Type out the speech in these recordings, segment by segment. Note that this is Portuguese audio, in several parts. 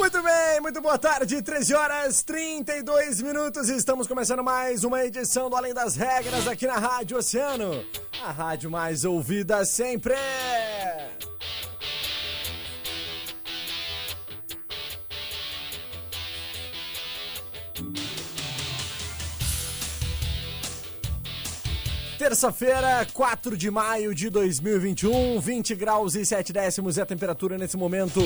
Muito bem, muito boa tarde, 13 horas 32 minutos. Estamos começando mais uma edição do Além das Regras aqui na Rádio Oceano, a rádio mais ouvida sempre. Terça-feira, 4 de maio de 2021, 20 graus e 7 décimos é a temperatura nesse momento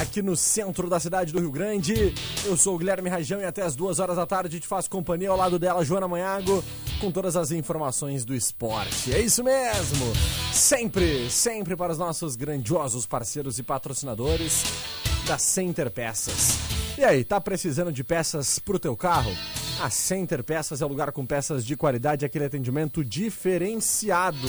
aqui no centro da cidade do Rio Grande. Eu sou o Guilherme Rajão e até as duas horas da tarde te faço companhia ao lado dela, Joana Manhago, com todas as informações do esporte. É isso mesmo! Sempre, sempre para os nossos grandiosos parceiros e patrocinadores da Center Peças. E aí, tá precisando de peças pro teu carro? A Center Peças é o lugar com peças de qualidade e aquele atendimento diferenciado.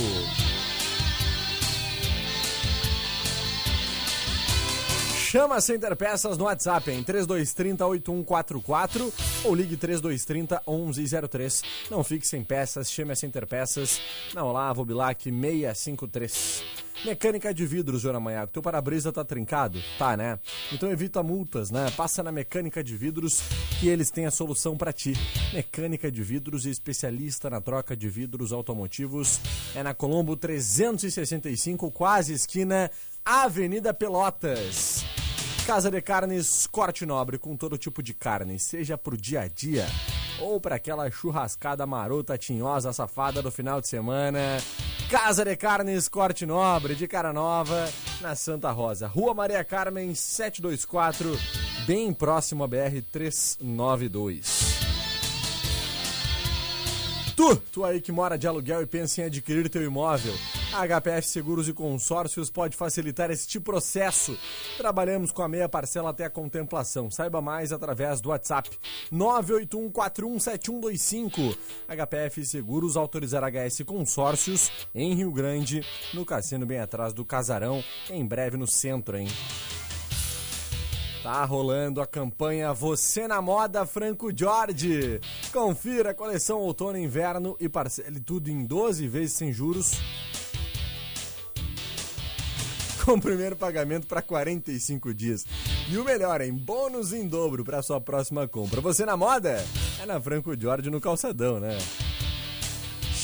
Chama a Center Peças no WhatsApp em 3230 8144 ou ligue 3230 1103. Não fique sem peças, chame a Center Peças na Olavo Bilac 653. Mecânica de vidros, Joana Manhago. Teu para-brisa tá trincado? Tá, né? Então evita multas, né? Passa na Mecânica de Vidros que eles têm a solução para ti. Mecânica de Vidros e especialista na troca de vidros automotivos. É na Colombo 365, quase esquina Avenida Pelotas. Casa de Carnes Corte Nobre, com todo tipo de carne, seja pro dia a dia ou para aquela churrascada marota, tinhosa, safada do final de semana. Casa de Carnes Corte Nobre, de cara nova, na Santa Rosa. Rua Maria Carmen 724, bem próximo à BR 392. Tu, tu aí que mora de aluguel e pensa em adquirir teu imóvel, a HPF Seguros e Consórcios pode facilitar este processo. Trabalhamos com a meia parcela até a contemplação. Saiba mais através do WhatsApp 981417125. HPF Seguros autorizar HS Consórcios em Rio Grande, no cassino bem atrás do Casarão, em breve no centro, hein? Tá rolando a campanha Você na Moda Franco Jorge. Confira a coleção outono e inverno e parcele tudo em 12 vezes sem juros. Com o primeiro pagamento para 45 dias. E o melhor, em bônus em dobro para sua próxima compra. Você na moda? É na Franco Jorge no calçadão, né?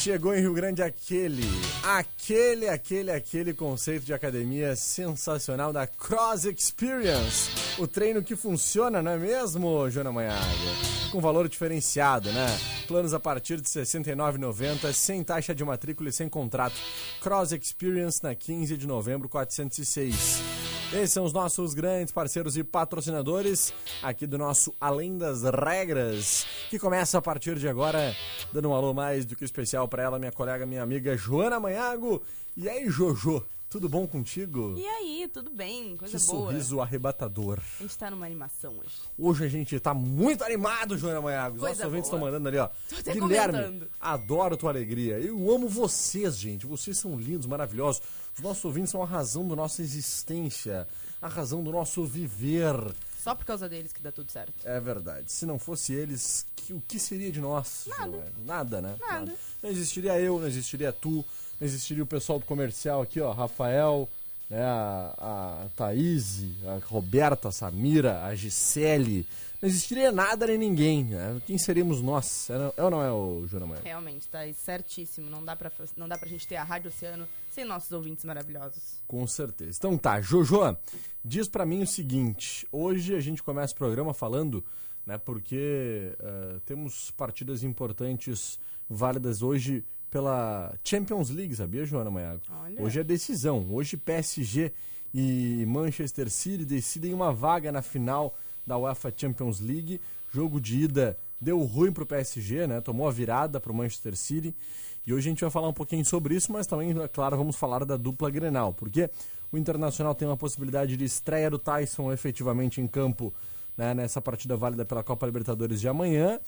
Chegou em Rio Grande aquele, aquele, aquele, aquele conceito de academia sensacional da Cross Experience. O treino que funciona, não é mesmo, Joana Manhaga? Com valor diferenciado, né? Planos a partir de R$ 69,90, sem taxa de matrícula e sem contrato. Cross Experience na 15 de novembro, 406. Esses são os nossos grandes parceiros e patrocinadores aqui do nosso Além das Regras, que começa a partir de agora, dando um alô mais do que especial para ela, minha colega, minha amiga Joana Manhago. E aí, Jojo, tudo bom contigo? E aí, tudo bem? Coisa que boa. sorriso arrebatador. A gente tá numa animação hoje. Hoje a gente tá muito animado, Joana Manhago. Os Coisa nossos ouvintes estão mandando ali, ó. Guilherme, comentando. adoro tua alegria. Eu amo vocês, gente. Vocês são lindos, maravilhosos. Os nossos ouvintes são a razão da nossa existência, a razão do nosso viver. Só por causa deles que dá tudo certo. É verdade. Se não fosse eles, que- o que seria de nós? Nada. João? Nada, né? Nada. Não existiria eu, não existiria tu, não existiria o pessoal do comercial aqui, ó, Rafael, né, a, a Thaís, a Roberta, a Samira, a Gisele. Não existiria nada nem ninguém, né? Quem seríamos nós? É, não- é ou não é, o Júnior Maia? Realmente, tá certíssimo. Não dá, pra, não dá pra gente ter a Rádio Oceano sem nossos ouvintes maravilhosos. Com certeza. Então tá, Jojo, diz pra mim o seguinte: hoje a gente começa o programa falando, né, porque eh, temos partidas importantes, válidas hoje pela Champions League, sabia, Joana Maiago? Olha. Hoje é decisão. Hoje PSG e Manchester City decidem uma vaga na final da UEFA Champions League. Jogo de ida deu ruim pro PSG, né? Tomou a virada pro Manchester City. E hoje a gente vai falar um pouquinho sobre isso, mas também, é claro, vamos falar da dupla Grenal, porque o Internacional tem uma possibilidade de estreia do Tyson efetivamente em campo né, nessa partida válida pela Copa Libertadores de amanhã.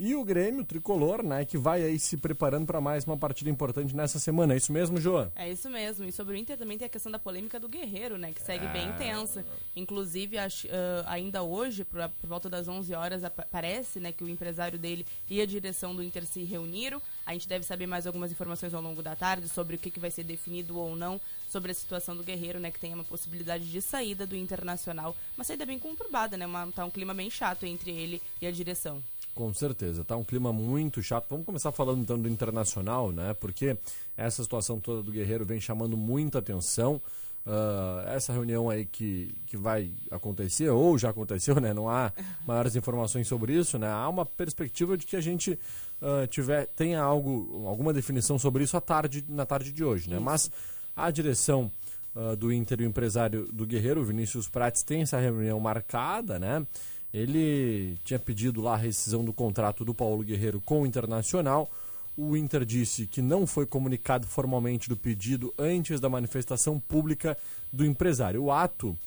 E o Grêmio, o tricolor, né, que vai aí se preparando para mais uma partida importante nessa semana. É isso mesmo, João? É isso mesmo. E sobre o Inter também tem a questão da polêmica do Guerreiro, né? Que segue bem intensa. Inclusive, acho, ah, ainda hoje, por, por volta das 11 horas, apa- parece né, que o empresário dele e a direção do Inter se reuniram. A gente deve saber mais algumas informações ao longo da tarde sobre o que, que vai ser definido ou não sobre a situação do Guerreiro, né? Que tem uma possibilidade de saída do Internacional. Uma saída bem conturbada, né? Uma, tá um clima bem chato entre ele e a direção. Com certeza, tá um clima muito chato. Vamos começar falando então do internacional, né? Porque essa situação toda do Guerreiro vem chamando muita atenção. Ah, essa reunião aí que, que vai acontecer, ou já aconteceu, né? Não há maiores informações sobre isso, né? Há uma perspectiva de que a gente ah, tiver, tenha algo, alguma definição sobre isso à tarde, na tarde de hoje, né? Mas a direção ah, do Inter e o empresário do Guerreiro, Vinícius Prates, tem essa reunião marcada, né? Ele tinha pedido lá a rescisão do contrato do Paulo Guerreiro com o Internacional. O Inter disse que não foi comunicado formalmente do pedido antes da manifestação pública do empresário. O ato,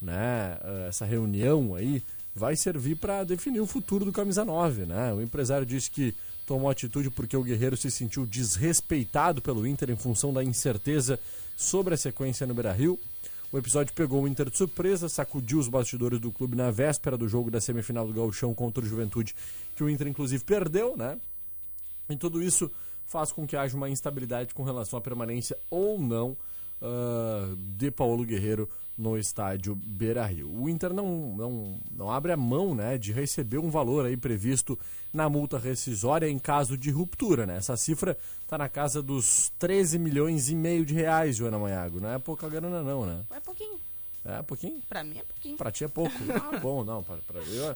né, eh, essa reunião aí, vai servir para definir o futuro do camisa 9, né? O empresário disse que tomou atitude porque o Guerreiro se sentiu desrespeitado pelo Inter em função da incerteza sobre a sequência no Beira-Rio. O episódio pegou o Inter de surpresa, sacudiu os bastidores do clube na véspera do jogo da semifinal do Gauchão contra o Juventude, que o Inter inclusive perdeu, né? E tudo isso faz com que haja uma instabilidade com relação à permanência ou não ah, de Paulo Guerreiro no estádio Beira Rio. O Inter não, não, não abre a mão né, de receber um valor aí previsto na multa rescisória em caso de ruptura. Né? Essa cifra está na casa dos 13 milhões e meio de reais, Joana Maiago. Não é pouca grana não, né? É pouquinho. É pouquinho? Pra mim é pouquinho. Pra ti é pouco. Ah, bom, não. Pra, pra- eu,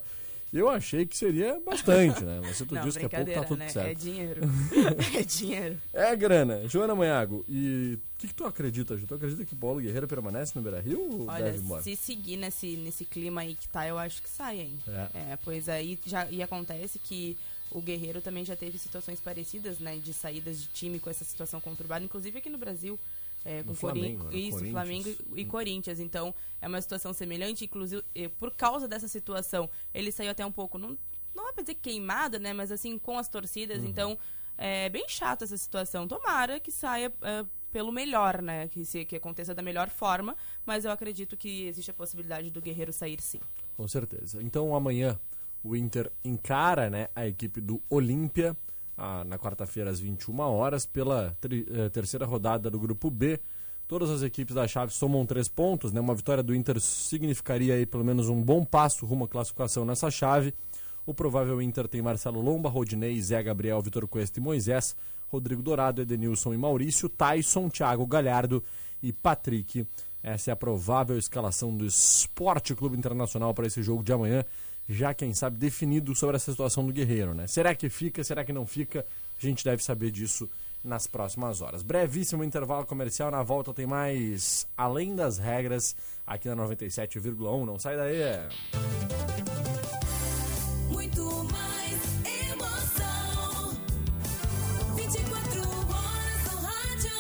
eu achei que seria bastante, né? Mas se tu diz que é pouco, tá tudo né? certo. É dinheiro. é dinheiro. É grana. Joana Manhago, e o que, que tu acredita, Ju? Tu acredita que o Paulo Guerreiro permanece no Beira-Rio ou Olha, deve embora? se seguir nesse, nesse clima aí que tá, eu acho que sai, hein? É. pois aí já e acontece que o Guerreiro também já teve situações parecidas, né? De saídas de time com essa situação conturbada, inclusive aqui no Brasil. É, com Flamengo, Corin- né? Isso, Corinthians. Flamengo e, Corinthians. Então, é uma situação semelhante. Inclusive, por causa dessa situação, ele saiu até um pouco, não, não é pra dizer queimado, né? Mas assim, com as torcidas. Uhum. Então, é bem chata essa situação. Tomara que saia eh, pelo melhor, né? Que, se, que aconteça da melhor forma. Mas eu acredito que existe a possibilidade do Guerreiro sair sim. Com certeza. Então amanhã o Inter encara né, a equipe do Olímpia ah, na quarta-feira às 21 horas pela tri- eh, terceira rodada do grupo B. Todas as equipes da chave somam três pontos, né? Uma vitória do Inter significaria aí pelo menos um bom passo rumo à classificação nessa chave. O provável Inter tem Marcelo Lomba, Rodinei, Zé Gabriel, Vitor Cuesta e Moisés, Rodrigo Dourado, Edenilson e Maurício, Tyson, Thiago Galhardo e Patrick. Essa é a provável escalação do Esporte Clube Internacional para esse jogo de amanhã, já quem sabe definido sobre essa situação do Guerreiro, né? Será que fica, será que não fica? A gente deve saber disso nas próximas horas. Brevíssimo intervalo comercial, na volta tem mais Além das Regras aqui na 97,1. Não sai daí. Muito mais emoção. 24 horas no rádio.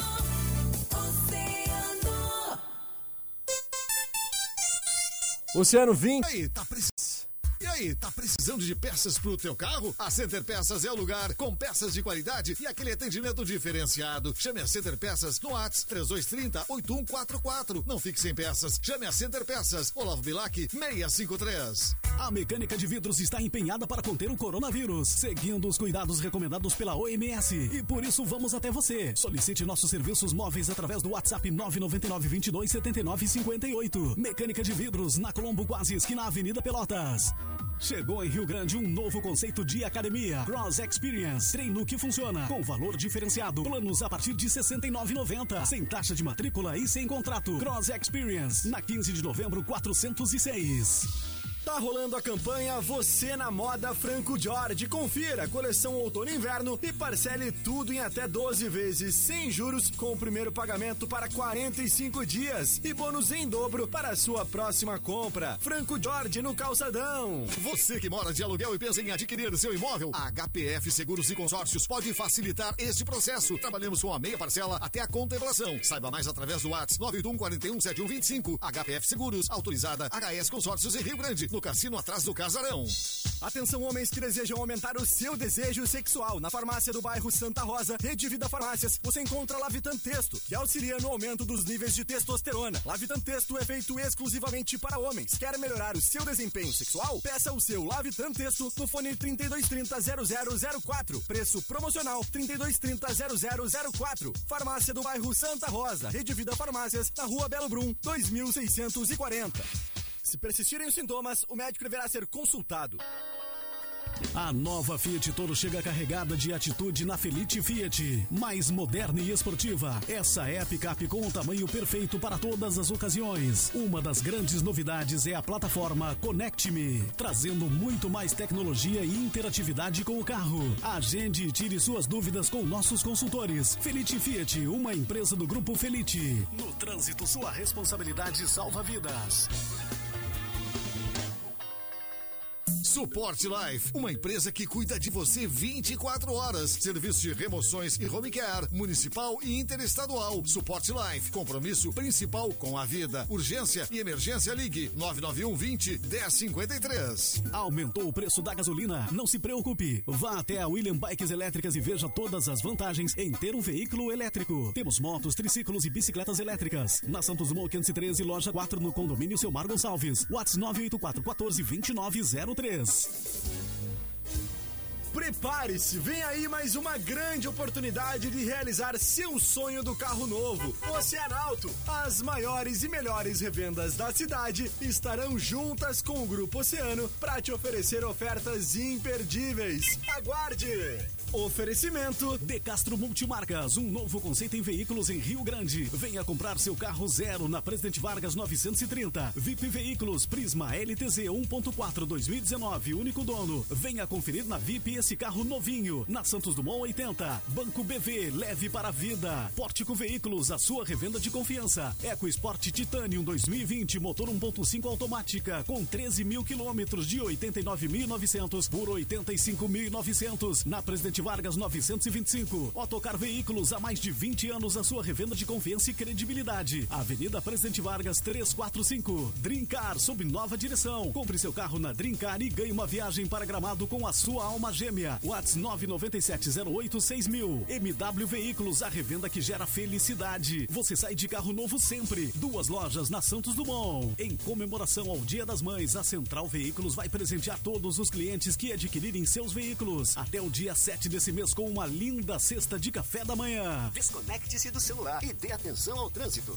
Oceano. Oceano 20. Aí, tá precisando. Aí, tá precisando de peças pro teu carro? A Center Peças é o lugar com peças de qualidade e aquele atendimento diferenciado. Chame a Center Peças no ATS 3230 8144. Não fique sem peças. Chame a Center Peças. Olavo Bilac 653. A mecânica de vidros está empenhada para conter o coronavírus, seguindo os cuidados recomendados pela OMS. E por isso vamos até você. Solicite nossos serviços móveis através do WhatsApp 999 22 79 58. Mecânica de vidros na Colombo Quase, esquina Avenida Pelotas. Chegou em Rio Grande um novo conceito de academia. Cross Experience. Treino que funciona. Com valor diferenciado. Planos a partir de R$ 69,90. Sem taxa de matrícula e sem contrato. Cross Experience. Na 15 de novembro, 406. Tá rolando a campanha Você na Moda Franco Jorge. Confira a coleção outono e inverno e parcele tudo em até 12 vezes sem juros com o primeiro pagamento para 45 dias e bônus em dobro para a sua próxima compra. Franco Jorge no calçadão. Você que mora de aluguel e pensa em adquirir seu imóvel, a HPF Seguros e Consórcios pode facilitar este processo. Trabalhamos com a meia parcela até a contemplação. Saiba mais através do WhatsApp 981 41 7125. HPF Seguros, autorizada HS Consórcios em Rio Grande, no cassino atrás do casarão. Atenção homens que desejam aumentar o seu desejo sexual. Na farmácia do bairro Santa Rosa, Rede Vida Farmácias, você encontra Lavitan Texto, que auxilia no aumento dos níveis de testosterona. Lavitan Texto é feito exclusivamente para homens. Quer melhorar o seu desempenho sexual? Peça o seu Lavitan Texto no fone 3230 0004. Preço promocional 3230 0004. Farmácia do bairro Santa Rosa, Rede Vida Farmácias, na rua Belo Brum, 2640. Se persistirem os sintomas, o médico deverá ser consultado. A nova Fiat Toro chega carregada de atitude na Felite Fiat. Mais moderna e esportiva. Essa é a picape com o tamanho perfeito para todas as ocasiões. Uma das grandes novidades é a plataforma Connect Me, trazendo muito mais tecnologia e interatividade com o carro. Agende e tire suas dúvidas com nossos consultores. Felite Fiat, uma empresa do Grupo Felite. No trânsito, sua responsabilidade salva vidas. Suporte Life, uma empresa que cuida de você 24 horas. Serviço de remoções e home care, municipal e interestadual. Suporte Life, compromisso principal com a vida. Urgência e emergência ligue 991 20 1053. Aumentou o preço da gasolina? Não se preocupe. Vá até a William Bikes Elétricas e veja todas as vantagens em ter um veículo elétrico. Temos motos, triciclos e bicicletas elétricas. Na Santos Dumont 513, loja 4, no condomínio Selmar Gonçalves. WhatsApp 984 14 2903. Yes. Prepare-se, vem aí mais uma grande oportunidade de realizar seu sonho do carro novo. Oceanauto, as maiores e melhores revendas da cidade estarão juntas com o Grupo Oceano para te oferecer ofertas imperdíveis. Aguarde! Oferecimento De Castro Multimarcas, um novo conceito em veículos em Rio Grande. Venha comprar seu carro zero na Presidente Vargas 930. VIP Veículos Prisma LTZ 1.4 2019, único dono. Venha conferir na VIP esse carro novinho. Na Santos Dumont 80. Banco BV, leve para a vida. Pórtico Veículos, a sua revenda de confiança. EcoSport Titanium 2020, motor 1.5 automática, com 13 mil quilômetros de 89.900 por 85.900. Na Presidente Vargas 925. Otocar Veículos, há mais de 20 anos a sua revenda de confiança e credibilidade. Avenida Presidente Vargas 345. Drincar, sob nova direção. Compre seu carro na Drincar e ganhe uma viagem para Gramado com a sua alma gêmea. Whats 997086000. MW Veículos, a revenda que gera felicidade. Você sai de carro novo sempre. Duas lojas na Santos Dumont. Em comemoração ao Dia das Mães, a Central Veículos vai presentear todos os clientes que adquirirem seus veículos até o dia 7 desse mês com uma linda cesta de café da manhã. Desconecte-se do celular e dê atenção ao trânsito.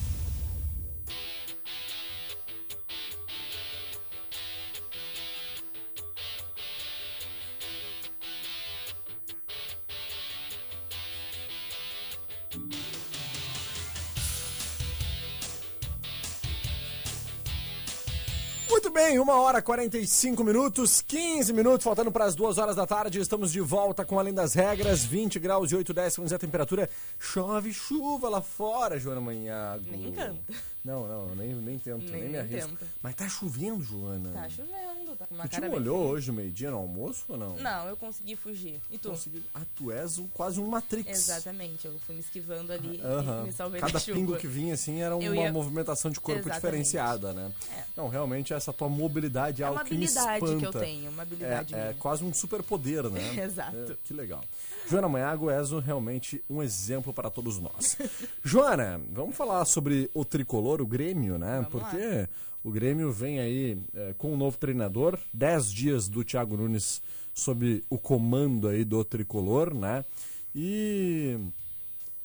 Bem, uma hora e 45 minutos, 15 minutos, faltando para as duas horas da tarde. Estamos de volta com Além das Regras, 20 graus e 8 décimos é a temperatura. Chove chuva lá fora, Joana Manhago. Nem canta. Não, não, nem, nem tento, nem, Nem- me arrisco. Mas tá chovendo, Joana. Tá chovendo, tá com uma Tu cara bem molhou hoje, meio-dia, no almoço ou não? Não, eu consegui fugir. E tu? Consegui. Ah, tu és um- quase um Matrix. Exatamente, eu fui me esquivando ali Aham. e me salvei Cada da chuva. pingo que vinha, assim, era uma ia- movimentação de corpo Exatamente. diferenciada, né? É. Não, realmente, essa tua mobilidade é, É algo uma que me habilidade espanta. que eu tenho, uma habilidade É, é quase um superpoder, né? Exato. É, que legal. Joana Manhago és realmente um exemplo para todos nós. Joana, vamos falar sobre o tricolor, o Grêmio, né? Vamos lá. Porque o Grêmio vem aí é, com um novo treinador, 10 dias do Thiago Nunes sob o comando aí do tricolor, né? E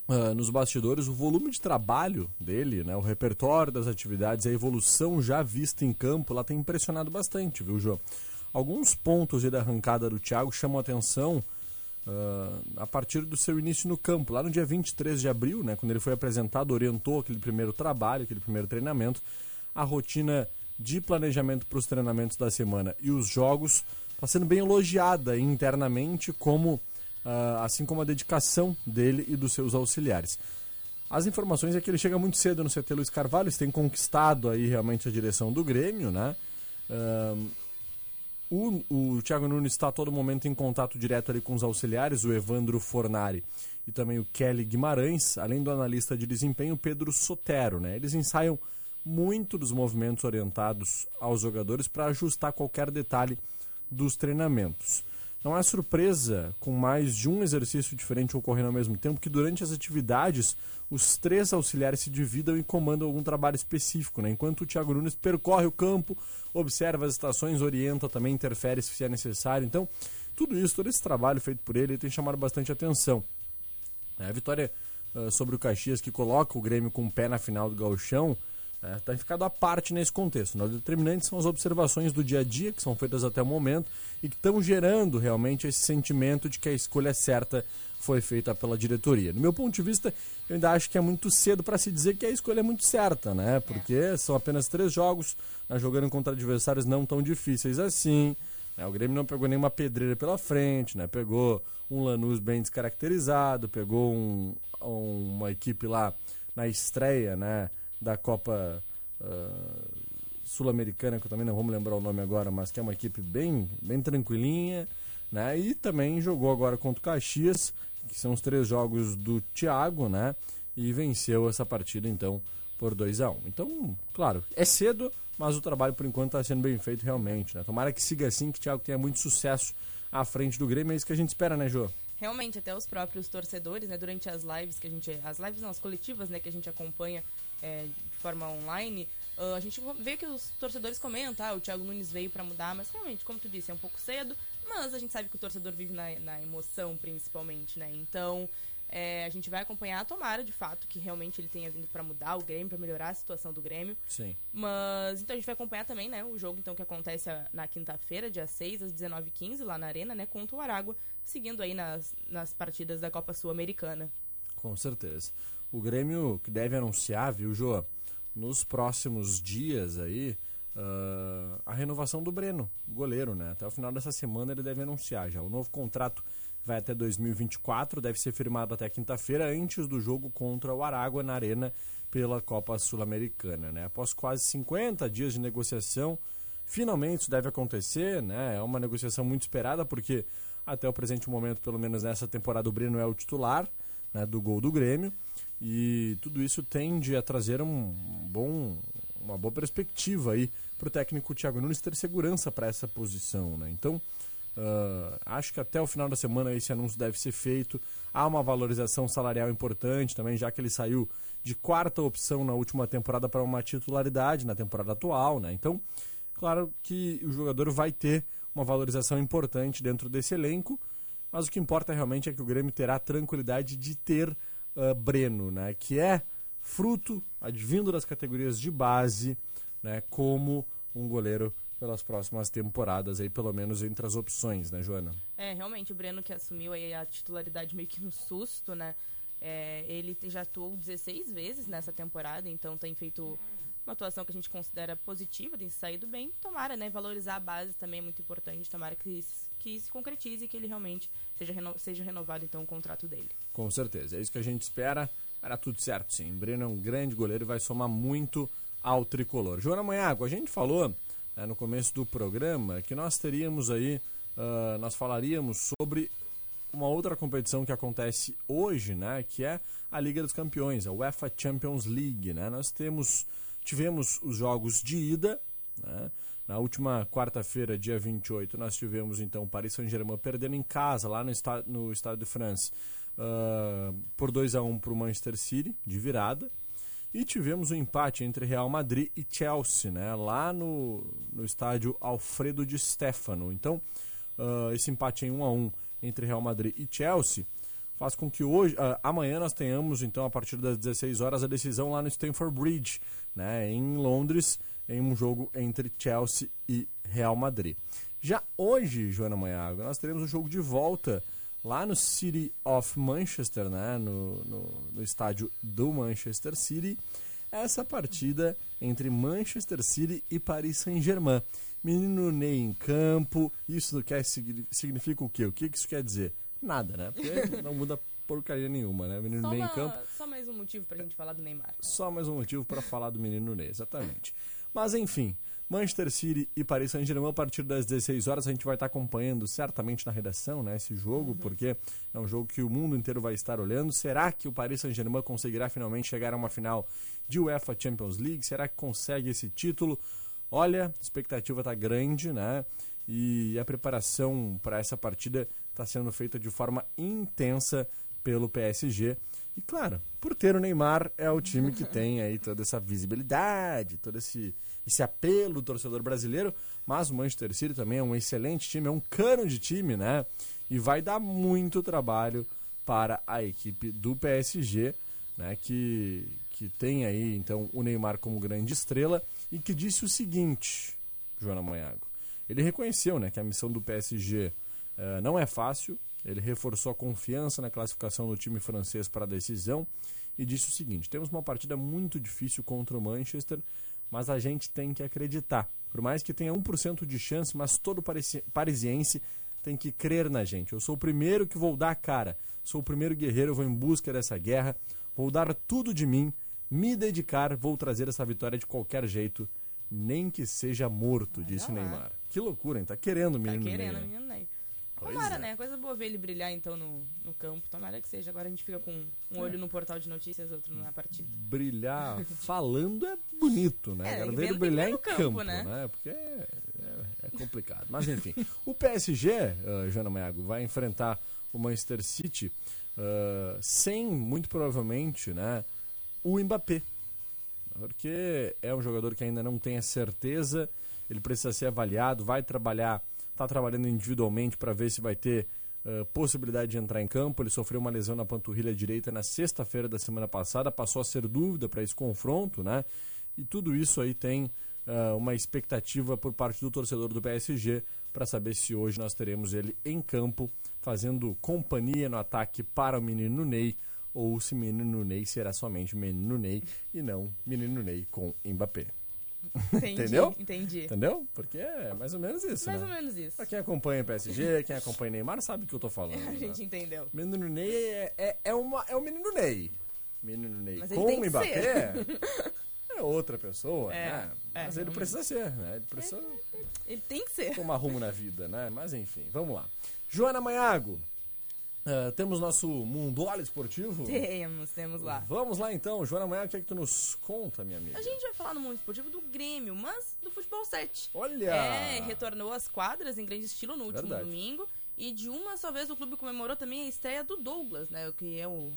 ah, nos bastidores, o volume de trabalho dele, né, o repertório das atividades, a evolução já vista em campo, lá tem impressionado bastante, viu, João? Alguns pontos aí da arrancada do Thiago chamam a atenção ah, a partir do seu início no campo. Lá no dia 23 de abril, né, quando ele foi apresentado, orientou aquele primeiro trabalho, aquele primeiro treinamento, a rotina de planejamento para os treinamentos da semana e os jogos está sendo bem elogiada internamente como ah, assim como a dedicação dele e dos seus auxiliares. As informações é que ele chega muito cedo no CT Luiz Carvalho, têm conquistado aí realmente a direção do Grêmio, né? Ahn, o, o Thiago Nunes está a todo momento em contato direto ali com os auxiliares, o Evandro Fornari e também o Kelly Guimarães, além do analista de desempenho Pedro Sotero, né? Eles ensaiam muito dos movimentos orientados aos jogadores para ajustar qualquer detalhe dos treinamentos. Não é surpresa, com mais de um exercício diferente ocorrendo ao mesmo tempo, que durante as atividades os três auxiliares se dividam e comandam algum trabalho específico, né? enquanto o Thiago Nunes percorre o campo, observa as estações, orienta também, interfere se é necessário. Então, tudo isso, todo esse trabalho feito por ele tem chamado bastante atenção. É, A vitória ah, sobre o Caxias, que coloca o Grêmio com o pé na final do Está ficado à parte nesse contexto. né? O determinante são as observações do dia a dia, que são feitas até o momento, e que estão gerando realmente esse sentimento de que a escolha certa foi feita pela diretoria. No meu ponto de vista, eu ainda acho que é muito cedo para se dizer que a escolha é muito certa, né? Porque são apenas três jogos, né, jogando contra adversários não tão difíceis assim. né? O Grêmio não pegou nenhuma pedreira pela frente, né? Pegou um Lanús bem descaracterizado, pegou um- um- uma equipe lá na estreia, né? Da Copa ah, Sul-Americana, que eu também não me lembrar o nome agora, mas que é uma equipe bem, bem tranquilinha, né? E também jogou agora contra o Caxias, que são os três jogos do Thiago, né? E venceu essa partida, então, por 2 a 1 Então, claro, é cedo, mas o trabalho por enquanto está sendo bem feito realmente, né? Tomara que siga assim, que o Thiago tenha muito sucesso à frente do Grêmio, é isso que a gente espera, né, Jô? Realmente, até os próprios torcedores, né, durante as lives que a gente. As lives não, as coletivas, né, que a gente acompanha é, de forma online, ah, a gente vê que os torcedores comentam, ah, o Thiago Nunes veio pra mudar, mas realmente, como tu disse, é um pouco cedo, mas a gente sabe que o torcedor vive na, na emoção, principalmente, né? Então, é, a gente vai acompanhar, tomara de fato que realmente ele tenha vindo pra mudar o Grêmio, pra melhorar a situação do Grêmio. Sim. Mas então a gente vai acompanhar também, né, o jogo então que acontece na quinta-feira, dia 6 às 19h15, lá na Arena, né, contra o Aragua, seguindo aí nas, nas partidas da Copa Sul-Americana. Com certeza. O Grêmio que deve anunciar, viu, Jô, nos próximos dias aí, ah, a renovação do Breno, goleiro, né? Até o final dessa semana ele deve anunciar já. O novo contrato vai até 2024, deve ser firmado até quinta-feira, antes do jogo contra o Aragua na Arena pela Copa Sul-Americana, né? Após quase 50 dias de negociação, finalmente isso deve acontecer, né? É uma negociação muito esperada, porque até o presente momento, pelo menos nessa temporada, o Breno é o titular né, do gol do Grêmio. E tudo isso tende a trazer um bom, uma boa perspectiva aí para o técnico Thiago Nunes ter segurança para essa posição. Né? Então, ah, acho que até o final da semana esse anúncio deve ser feito. Há uma valorização salarial importante também, já que ele saiu de quarta opção na última temporada para uma titularidade na temporada atual. Né? Então, claro que o jogador vai ter uma valorização importante dentro desse elenco, mas o que importa realmente é que o Grêmio terá a tranquilidade de ter ah, Breno, né, que é fruto, advindo das categorias de base, né, como um goleiro pelas próximas temporadas, aí pelo menos entre as opções, né, Joana? É, realmente, o Breno que assumiu aí a titularidade meio que no susto, né? É, ele já atuou 16 vezes nessa temporada, então tem feito uma atuação que a gente considera positiva, tem saído bem. Tomara, né? Valorizar a base também é muito importante. Tomara que, que se concretize e que ele realmente seja, reno- seja renovado, então, o contrato dele. Com certeza, é isso que a gente espera. Dar tudo certo, sim. Breno é um grande goleiro e vai somar muito ao tricolor. Joana Manhago, a gente falou né, no começo do programa que nós teríamos aí, ah, nós falaríamos sobre uma outra competição que acontece hoje, né, que é a Liga dos Campeões, a UEFA Champions League, né? Nós temos tivemos os jogos de ida, né? Na última quarta-feira, dia 28, nós tivemos então o Paris Saint-Germain perdendo em casa lá no estado no Estado de France ah, por 2 a 1 para o Manchester City de virada. E tivemos um empate entre Real Madrid e Chelsea, né? Lá no, no estádio Alfredo de Stefano. Então, ah, esse empate em 1 a 1 entre Real Madrid e Chelsea faz com que hoje, ah, amanhã nós tenhamos então a partir das 16 horas a decisão lá no Stamford Bridge, né, em Londres, em um jogo entre Chelsea e Real Madrid. Já hoje, Joana Manhago, nós teremos um jogo de volta lá no City of Manchester, né, no, no, no estádio do Manchester City, essa partida entre Manchester City e Paris Saint-Germain. Menino Ney em campo, isso quer, signi- significa o quê? O que isso quer dizer? Nada, né? Porque não muda porcaria nenhuma, né? Menino Só, Ney em uma- campo, só mais um motivo pra gente falar do Neymar. só mais um motivo para falar do menino Ney, exatamente. Mas enfim, Manchester City e Paris Saint-Germain a partir das 16 horas a gente vai estar acompanhando certamente na redação, né, esse jogo, porque é um jogo que o mundo inteiro vai estar olhando. Será que o Paris Saint-Germain conseguirá finalmente chegar a uma final de UEFA Champions League? Será que consegue esse título? Olha, a expectativa está grande, né? E a preparação para essa partida está sendo feita de forma intensa pelo PSG. E claro, por ter o Neymar, é o time que tem aí toda essa visibilidade, todo esse, esse apelo do torcedor brasileiro. Mas o Manchester City também é um excelente time, é um cano de time, né? E vai dar muito trabalho para a equipe do PSG, né? Que, que tem aí então o Neymar como grande estrela e que disse o seguinte, Joana Manhago. Ele reconheceu né, que a missão do PSG eh, não é fácil, ele reforçou a confiança na classificação do time francês para a decisão e disse o seguinte: temos uma partida muito difícil contra o Manchester, mas a gente tem que acreditar. Por mais que tenha 1% de chance, mas todo parisi- parisiense tem que crer na gente. Eu sou o primeiro que vou dar a cara, sou o primeiro guerreiro, vou em busca dessa guerra, vou dar tudo de mim, me dedicar, vou trazer essa vitória de qualquer jeito, nem que seja morto, disse. Neymar. Que loucura, hein? Tá querendo o Tá menino querendo, Ney, né? menino Ney. Pois Tomara, é. né? Coisa boa ver ele brilhar então no, no campo. Tomara que seja. Agora a gente fica com um olho no portal de notícias, outro na partida. brilhar falando é bonito, né? É, Quero ver ele brilhar em campo, campo, né? né? Porque é, é- é complicado. Mas enfim, o PSG, uh, Jana Maiago, vai enfrentar o Manchester City uh, sem, muito provavelmente, né, o Mbappé. Porque é um jogador que ainda não tem a certeza, ele precisa ser avaliado, vai trabalhar, está trabalhando individualmente para ver se vai ter uh, possibilidade de entrar em campo. Ele sofreu uma lesão na panturrilha direita na sexta-feira da semana passada, passou a ser dúvida para esse confronto, né? E tudo isso aí tem uh, uma expectativa por parte do torcedor do PSG para saber se hoje nós teremos ele em campo fazendo companhia no ataque para o menino Ney ou se menino Ney será somente menino Ney e não menino Ney com Mbappé. Entendi, Entendeu? Entendi. Entendeu? Porque é mais ou menos isso, Mais né? ou menos isso. Pra quem acompanha PSG, quem acompanha Neymar sabe o que eu tô falando. A né? gente entendeu. Menino Ney é, é, é, uma, é o menino Ney. Menino Ney Mas ele com que Mbappé é outra pessoa, É, né? é, Mas ele precisa ser, né? Ele precisa Ele tem que ser. tomar rumo na vida, né? Mas enfim, vamos lá. Joana Manhago, ah, temos nosso Mundola Esportivo? Temos, temos lá. Vamos lá então, Joana Manhago, o que é que tu nos conta, minha amiga? A gente vai falar no mundo esportivo do Grêmio, mas do futebol 7. Olha! É, retornou às quadras em grande estilo no último Verdade. domingo. E de uma só vez o clube comemorou também a estreia do Douglas, né? Que é o.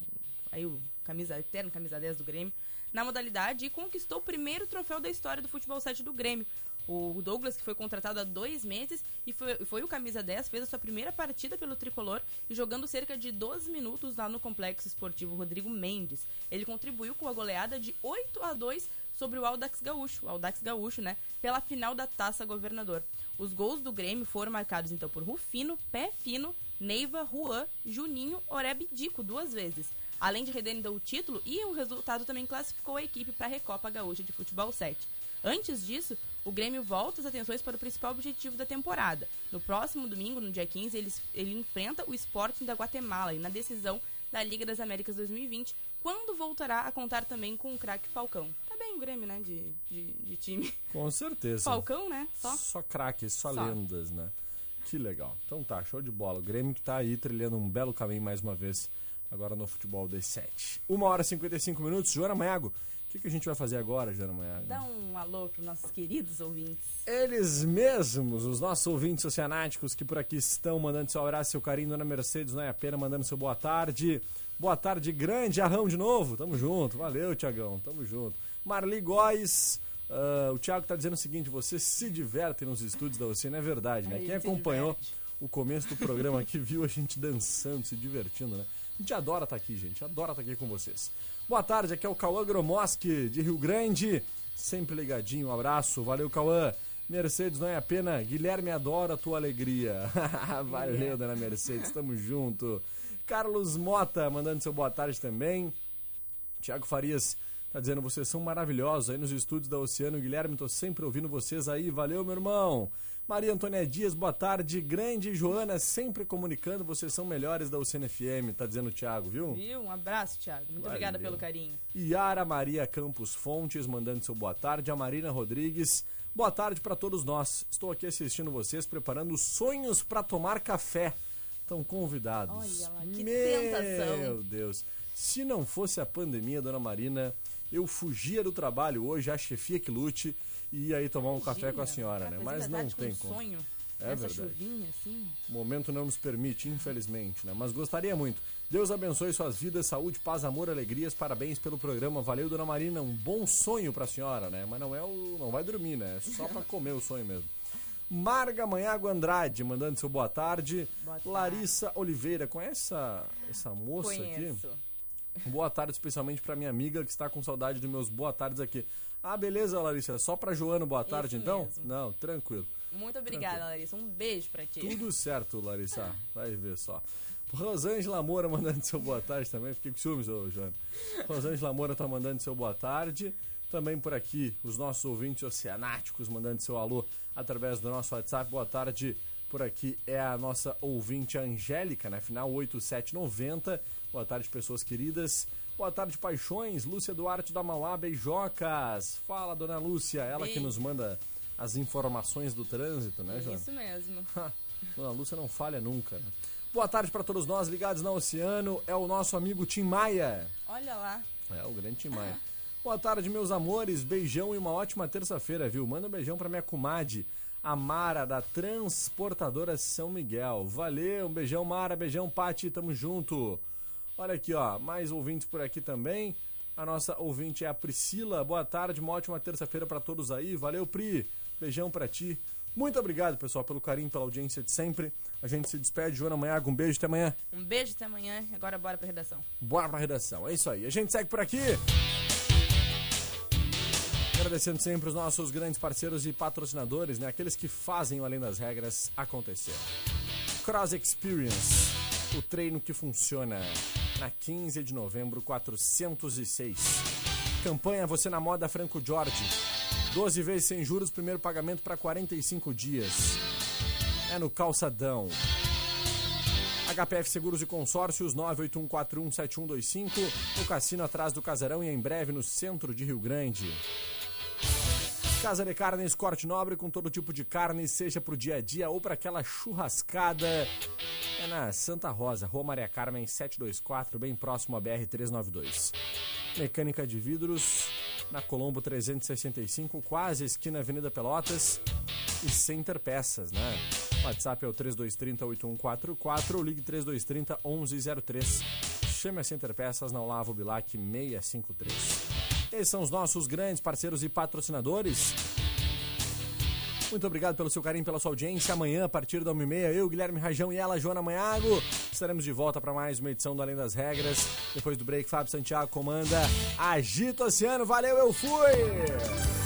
Aí o camisa, eterno camisa 10 do Grêmio, na modalidade e conquistou o primeiro troféu da história do futebol 7 do Grêmio. O Douglas, que foi contratado há dois meses e foi, foi o camisa 10, fez a sua primeira partida pelo tricolor e jogando cerca de 12 minutos lá no complexo esportivo Rodrigo Mendes. Ele contribuiu com a goleada de 8 a 2 sobre o Audax Gaúcho, o Audax Gaúcho, né, pela final da Taça Governador. Os gols do Grêmio foram marcados então por Rufino, Pé Fino, Neiva, Juan, Juninho, Oreb e Dico duas vezes. Além de render o título e o resultado também classificou a equipe para a Recopa Gaúcha de Futebol 7. Antes disso, o Grêmio volta as atenções para o principal objetivo da temporada. No próximo domingo, no dia 15, ele, ele enfrenta o Sporting da Guatemala e na decisão da Liga das Américas 2020, quando voltará a contar também com o craque Falcão. Tá bem o Grêmio, né, de, de, de time. Com certeza. Falcão, né, só. Só craques, só, Só. lendas, né? Que legal. Então tá, show de bola. O Grêmio que tá aí trilhando um belo caminho mais uma vez, agora no futebol das 7. Uma hora e 55 minutos. Joana Maiago, o que, que a gente vai fazer agora, Joana Maiago? Dá um alô pros nossos queridos ouvintes. Eles mesmos, os nossos ouvintes oceanáticos que por aqui estão mandando seu abraço, seu carinho, Dona Mercedes, não é a pena, mandando seu boa tarde. Boa tarde, grande Arrão de novo. Tamo junto, valeu, Tiagão, tamo junto. Marli Góes, ah, o Thiago tá dizendo o seguinte: vocês se divertem nos estúdios da Oceana, é verdade, né? Quem acompanhou o começo do programa aqui viu a gente dançando, se divertindo, né? A gente adora estar aqui, gente, adora estar aqui com vocês. Boa tarde, aqui é o Cauã Gromoski, de Rio Grande, sempre ligadinho, um abraço, valeu, Cauã. Mercedes, não é a pena, Guilherme adora a tua alegria. valeu, dona Mercedes, tamo junto. Carlos Mota, mandando seu boa tarde também. Tiago Farias tá dizendo, vocês são maravilhosos aí nos estúdios da Oceano. Guilherme, tô sempre ouvindo vocês aí. Valeu, meu irmão. Maria Antônia Dias, boa tarde. Grande Joana, sempre comunicando, vocês são melhores da Oceano FM, tá dizendo o Thiago, viu? Viu? Um abraço, Thiago. Muito obrigada Valeu. pelo carinho. Yara Maria Campos Fontes, mandando seu boa tarde. A Marina Rodrigues, boa tarde para todos nós. Estou aqui assistindo vocês, preparando sonhos para tomar café. Estão convidados. Olha lá, que Meu tentação. Deus. Se não fosse a pandemia, dona Marina, eu fugia do trabalho hoje, a chefia que lute, e aí tomar um café com a senhora, né? Mas não tem um como. sonho. É Essa verdade. chuvinha, assim. O momento não nos permite, infelizmente, né? Mas gostaria muito. Deus abençoe suas vidas, saúde, paz, amor, alegrias. Parabéns pelo programa. Valeu, dona Marina. Um bom sonho pra senhora, né? Mas não é o. não vai dormir, né? É só pra comer o sonho mesmo. Marga Manhago Andrade, mandando seu boa tarde. Boa tarde. Larissa Oliveira, conhece essa, essa moça aqui? Boa tarde, especialmente pra minha amiga que está com saudade dos meus boa tardes aqui. Ah, beleza, Larissa. Só pra Joana, boa tarde, Isso então? mesmo. Não, tranquilo. Muito obrigada, Larissa. Um beijo pra ti. Tudo certo, Larissa. Vai ver só. Rosângela Moura mandando seu boa tarde também. Fiquei com ciúmes, ô Joana. Rosângela Moura tá mandando seu boa tarde. Também por aqui, os nossos ouvintes oceanáticos mandando seu alô através do nosso WhatsApp. Boa tarde. Por aqui é a nossa ouvinte Angélica, né? Final 8790. Boa tarde, pessoas queridas. Boa tarde, paixões. Lúcia Duarte da Mauá, beijocas. Fala, dona Lúcia. Ela que Beijo. nos manda as informações do trânsito, né, Joana? Isso mesmo. Dona Lúcia não falha nunca, né? Boa tarde para todos nós ligados no Oceano. É o nosso amigo Tim Maia. Olha lá. É, o grande Tim Maia. Boa tarde, meus amores. Beijão e uma ótima terça-feira, viu? Manda um beijão pra minha comadre, a Mara, da Transportadora São Miguel. Valeu, um beijão, Mara. Beijão, Pati. Tamo junto. Olha aqui, ó. Mais ouvintes por aqui também. A nossa ouvinte é a Priscila. Boa tarde, uma ótima terça-feira pra todos aí. Valeu, Pri. Beijão pra ti. Muito obrigado, pessoal, pelo carinho, pela audiência de sempre. A gente se despede. Joana Manhago, um beijo. Até amanhã. Um beijo até amanhã. Agora bora pra redação. Bora pra redação. É isso aí. A gente segue por aqui. Agradecendo sempre os nossos grandes parceiros e patrocinadores, né? Aqueles que fazem o Além das Regras acontecer. Cross Experience, o treino que funciona. Na 15 de novembro, 406. Campanha Você na Moda Franco Jorge. 12 vezes sem juros, primeiro pagamento para 45 dias. É no Calçadão. HPF Seguros e Consórcios 981417125, o cassino atrás do Casarão e em breve no centro de Rio Grande. Casa de Carnes Corte Nobre com todo tipo de carne, seja pro dia a dia ou para aquela churrascada. É na Santa Rosa, Rua Maria Carmen 724, bem próximo à BR 392. Mecânica de vidros na Colombo 365, quase esquina Avenida Pelotas e Center Peças, né? WhatsApp é o 3230-8144 ou ligue 3230-1103. Chame a Center Peças na Olavo Bilac 653. Esses são os nossos grandes parceiros e patrocinadores. Muito obrigado pelo seu carinho, pela sua audiência. Amanhã, a partir da 1h30, eu, Guilherme Rajão e ela, Joana Manhago, estaremos de volta para mais uma edição do Além das Regras. Depois do break, Fábio Santiago comanda Agita Oceano. Valeu, eu fui!